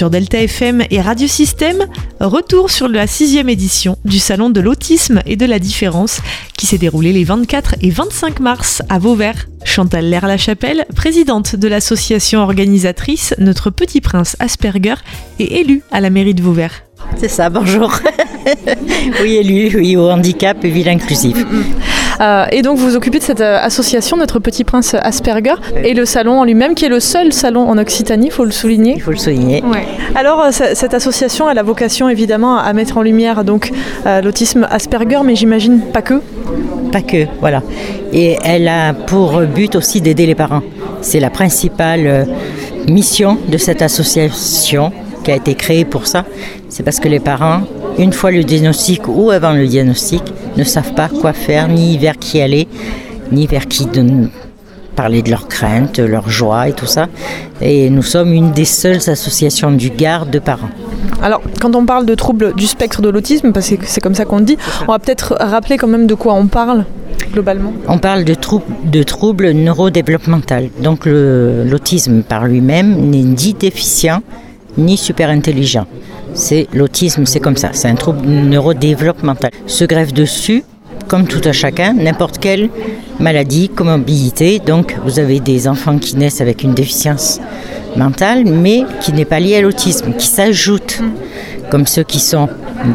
Sur Delta FM et Radio Système, retour sur la sixième édition du Salon de l'autisme et de la différence qui s'est déroulé les 24 et 25 mars à Vauvert. Chantal Lerre-la-Chapelle, présidente de l'association organisatrice Notre Petit Prince Asperger, est élue à la mairie de Vauvert. C'est ça, bonjour. oui, élu, oui, au handicap et ville inclusive. Euh, et donc vous vous occupez de cette euh, association, Notre Petit Prince Asperger, et le salon en lui-même, qui est le seul salon en Occitanie, il faut le souligner. Il faut le souligner. Alors euh, cette association, elle a vocation évidemment à mettre en lumière donc l'autisme Asperger, mais j'imagine pas que. Pas que, voilà. Et elle a pour but aussi d'aider les parents. C'est la principale mission de cette association qui a été créée pour ça. C'est parce que les parents, une fois le diagnostic ou avant le diagnostic, ne savent pas quoi faire, ni vers qui aller, ni vers qui parler de leurs craintes, leurs joies et tout ça. Et nous sommes une des seules associations du Gard de parents. Alors, quand on parle de troubles du spectre de l'autisme, parce que c'est comme ça qu'on dit, on va peut-être rappeler quand même de quoi on parle globalement. On parle de, de troubles neurodéveloppementaux. Donc l'autisme par lui-même n'est ni déficient ni super intelligent. C'est l'autisme, c'est comme ça, c'est un trouble neurodéveloppemental. Se greffe dessus, comme tout à chacun, n'importe quelle maladie, comorbidité. Donc vous avez des enfants qui naissent avec une déficience mentale, mais qui n'est pas liée à l'autisme, qui s'ajoute. Comme ceux qui sont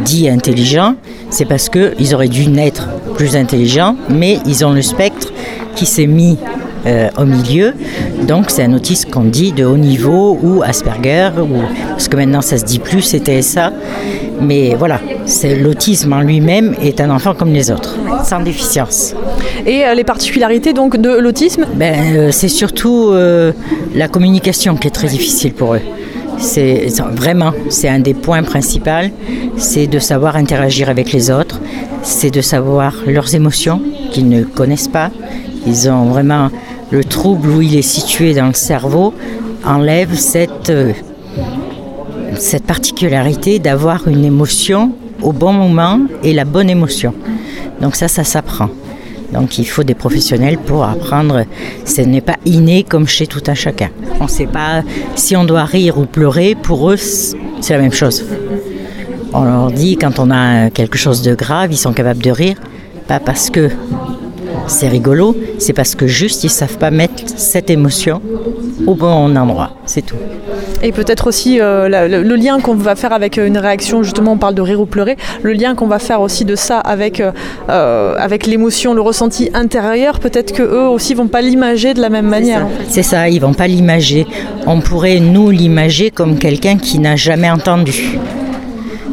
dits intelligents, c'est parce qu'ils auraient dû naître plus intelligents, mais ils ont le spectre qui s'est mis euh, au milieu. Donc c'est un autisme qu'on dit de haut niveau ou Asperger, ou, parce que maintenant ça se dit plus, c'est TSA. Mais voilà, c'est l'autisme en lui-même est un enfant comme les autres, sans déficience. Et euh, les particularités donc de l'autisme? Ben, euh, C'est surtout la communication qui est très difficile pour eux. C'est vraiment, c'est un des points principaux, c'est de savoir interagir avec les autres, c'est de savoir leurs émotions qu'ils ne connaissent pas. Ils ont vraiment le trouble où il est situé dans le cerveau enlève cette, euh, cette particularité d'avoir une émotion au bon moment et la bonne émotion. Donc ça, ça s'apprend. Donc il faut des professionnels pour apprendre. Ce n'est pas inné comme chez tout un chacun. On ne sait pas si on doit rire ou pleurer. Pour eux, c'est la même chose. On leur dit quand on a quelque chose de grave, ils sont capables de rire. Pas parce que c'est rigolo, c'est parce que juste ils savent pas mettre cette émotion au bon endroit, c'est tout. Et peut-être aussi euh, le, lien qu'on va faire avec euh, une réaction, justement on parle de rire ou pleurer, le lien qu'on va faire aussi de ça avec, euh, avec l'émotion, le ressenti intérieur, peut-être que eux aussi vont pas l'imager de la même manière. C'est ça, ils vont pas l'imager. On pourrait nous l'imager comme quelqu'un qui n'a jamais entendu.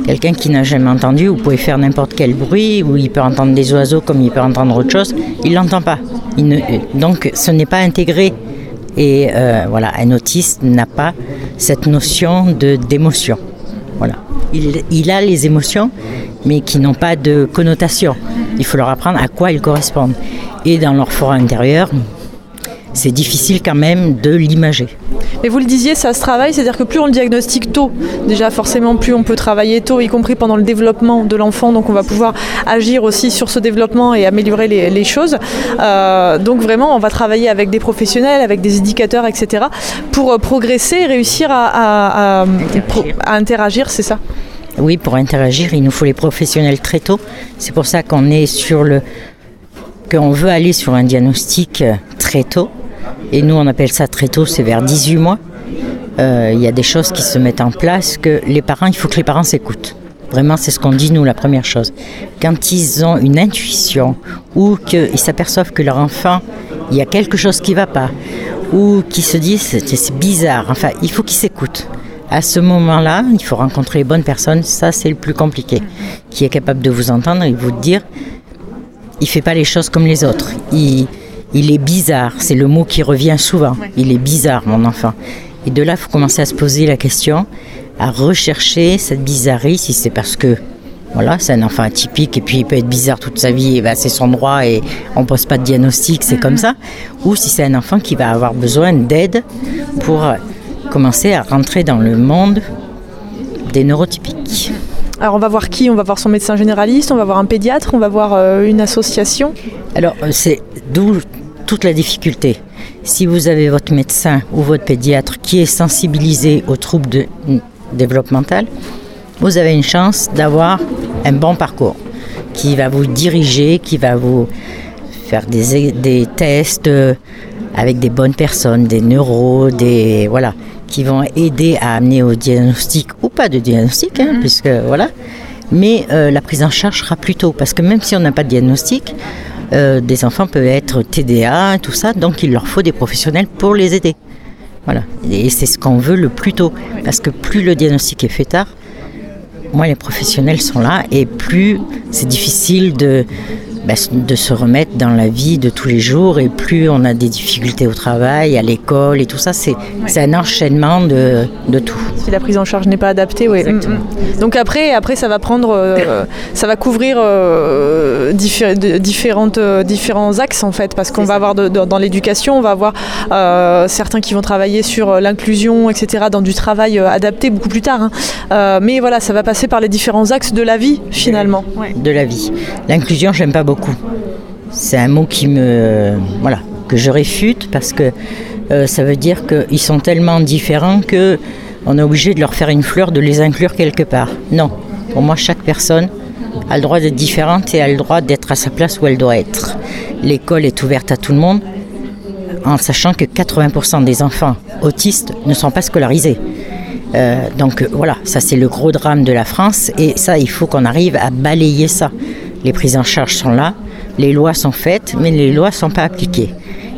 Quelqu'un qui n'a jamais entendu, vous pouvez faire n'importe quel bruit, ou il peut entendre des oiseaux comme il peut entendre autre chose, il l'entend pas. donc ce n'est pas intégré. Et euh, voilà, un autiste n'a pas cette notion de d'émotion. Voilà. Il, a les émotions, mais qui n'ont pas de connotation. Il faut leur apprendre à quoi ils correspondent. Et dans leur fort intérieur, c'est difficile quand même de l'imager. Mais vous le disiez, ça se travaille, c'est-à-dire que plus on le diagnostique tôt, déjà forcément plus on peut travailler tôt, y compris pendant le développement de l'enfant, donc on va pouvoir agir aussi sur ce développement et améliorer les, choses. Euh, donc vraiment, on va travailler avec des professionnels, avec des éducateurs, etc., pour euh, progresser et réussir à, à interagir, c'est ça? Oui, pour interagir, il nous faut les professionnels très tôt. C'est pour ça qu'on est sur le qu'on veut aller sur un diagnostic euh, très tôt et nous, on appelle ça très tôt, c'est vers 18 mois. Euh, il y a des choses qui se mettent en place que les parents, il faut que les parents s'écoutent. Vraiment, c'est ce qu'on dit, nous, la première chose. Quand ils ont une intuition ou qu'ils s'aperçoivent que leur enfant, il y a quelque chose qui ne va pas, ou qu'ils se disent c'est bizarre, enfin, il faut qu'ils s'écoutent. À ce moment-là, il faut rencontrer les bonnes personnes, ça c'est le plus compliqué, qui est capable de vous entendre et vous dire il ne fait pas les choses comme les autres. Il est bizarre, c'est le mot qui revient souvent. Il est bizarre, mon enfant. Et de là, il faut commencer à se poser la question, à rechercher cette bizarrerie, si c'est parce que voilà, c'est un enfant atypique et puis il peut être bizarre toute sa vie, et ben c'est son droit et on ne pose pas de diagnostic, c'est comme ça. Ou si c'est un enfant qui va avoir besoin d'aide pour commencer à rentrer dans le monde des neurotypiques. Alors on va voir qui On va voir son médecin généraliste, on va voir un pédiatre, on va voir euh, une association. Alors euh, c'est d'où toute la difficulté. Si vous avez votre médecin ou votre pédiatre qui est sensibilisé aux troubles développementale, vous avez une chance d'avoir un bon parcours qui va vous diriger, qui va vous faire des, des tests euh, avec des bonnes personnes, des neuros, des voilà, qui vont aider à amener au diagnostic ou pas de diagnostic, hein, mhm. puisque voilà. Mais euh, la prise en charge sera plus tôt, parce que même si on n'a pas de diagnostic, euh, des enfants peuvent être TDA, tout ça, donc il leur faut des professionnels pour les aider. Voilà. Et c'est ce qu'on veut le plus tôt, parce que plus le diagnostic est fait tard, moins les professionnels sont là et plus c'est difficile de, bah, de se remettre dans la vie de tous les jours et plus on a des difficultés au travail, à l'école et tout ça, c'est un enchaînement de, de, tout. Si la prise en charge n'est pas adaptée, oui. Mm, mm. Donc après, après ça va prendre, euh, ça va couvrir euh, différentes, euh, différents axes en fait, parce qu'on va avoir dans l'éducation, on va avoir certains qui vont travailler sur l'inclusion, etc., dans du travail adapté beaucoup plus tard. Hein. mais voilà, ça va passer par les différents axes de la vie finalement. De la vie. L'inclusion, j'aime pas beaucoup c'est un mot qui me, voilà, que je réfute parce que euh, ça veut dire qu'ils sont tellement différents que on est obligé de leur faire une fleur, de les inclure quelque part. Non, pour moi, chaque personne a le droit d'être différente et a le droit d'être à sa place où elle doit être. L'école est ouverte à tout le monde, en sachant que 80% des enfants autistes ne sont pas scolarisés. Euh, donc voilà, ça c'est le gros drame de la France et ça, il faut qu'on arrive à balayer ça. Les prises en charge sont là, les lois sont faites, mais les lois ne sont pas appliquées.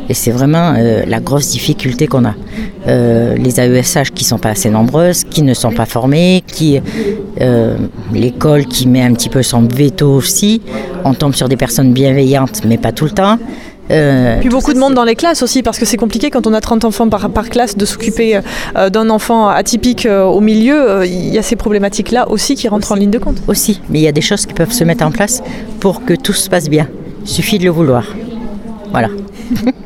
Et c'est vraiment euh, la grosse difficulté qu'on a. Euh, les AESH qui sont pas assez nombreuses, qui ne sont pas formées, qui euh, l'école qui met un petit peu son veto aussi. On tombe sur des personnes bienveillantes, mais pas tout le temps. Euh, Puis beaucoup de monde dans les classes aussi, parce que c'est compliqué quand on a 30 enfants par, par classe de s'occuper euh, d'un enfant atypique euh, au milieu. Il y a ces problématiques-là aussi qui rentrent en ligne de compte. Aussi, mais il y a des choses qui peuvent se mettre en place pour que tout se passe bien. Il suffit de le vouloir. Voilà.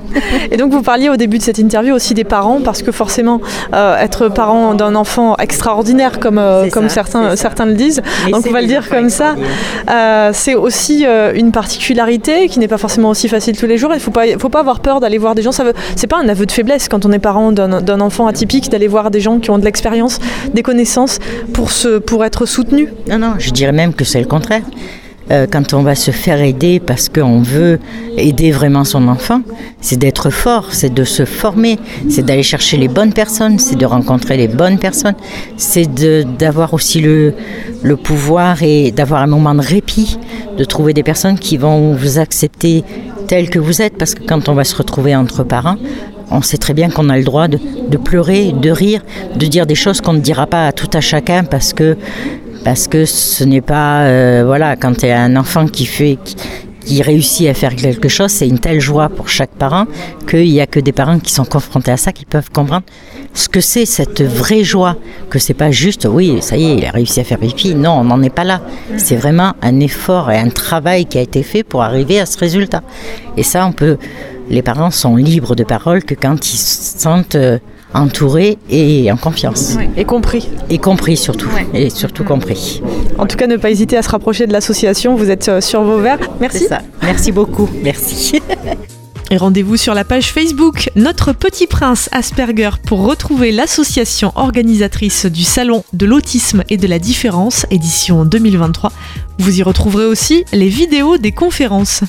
Et donc vous parliez au début de cette interview aussi des parents, parce que forcément, euh, être parent d'un enfant extraordinaire, comme, euh, comme certains, certains le disent, donc on va le dire comme ça, euh, c'est aussi une particularité qui n'est pas forcément aussi facile tous les jours. Il ne faut pas, faut pas avoir peur d'aller voir des gens. Ce n'est pas un aveu de faiblesse quand on est parent d'un enfant atypique, d'aller voir des gens qui ont de l'expérience, des connaissances pour, se, pour être soutenu. Non, non, je dirais même que c'est le contraire. Euh, quand on va se faire aider parce qu'on veut aider vraiment son enfant, c'est d'être fort, c'est de se former, c'est d'aller chercher les bonnes personnes, c'est de rencontrer les bonnes personnes, c'est d'avoir aussi le, le pouvoir et d'avoir un moment de répit, de trouver des personnes qui vont vous accepter tel que vous êtes, parce que quand on va se retrouver entre parents, on sait très bien qu'on a le droit de, de, pleurer, de rire, de dire des choses qu'on ne dira pas à tout à chacun parce que parce que ce n'est pas euh, voilà quand y a un enfant qui fait qui, réussit à faire quelque chose, c'est une telle joie pour chaque parent qu'il n'y a que des parents qui sont confrontés à ça qui peuvent comprendre ce que c'est cette vraie joie, que c'est pas juste oui ça y est il a réussi à faire pipi, non on n'en est pas là, c'est vraiment un effort et un travail qui a été fait pour arriver à ce résultat. Et ça on peut, les parents sont libres de parole que quand ils se sentent euh, entouré et en confiance. Et compris. Et compris surtout. Et surtout compris. En tout cas, ne pas hésiter à se rapprocher de l'association. Vous êtes euh, sur vos verres. Merci. Ça. Merci beaucoup. Merci. Et rendez-vous sur la page Facebook Notre Petit Prince Asperger pour retrouver l'association organisatrice du Salon de l'autisme et de la différence, édition 2023. Vous y retrouverez aussi les vidéos des conférences.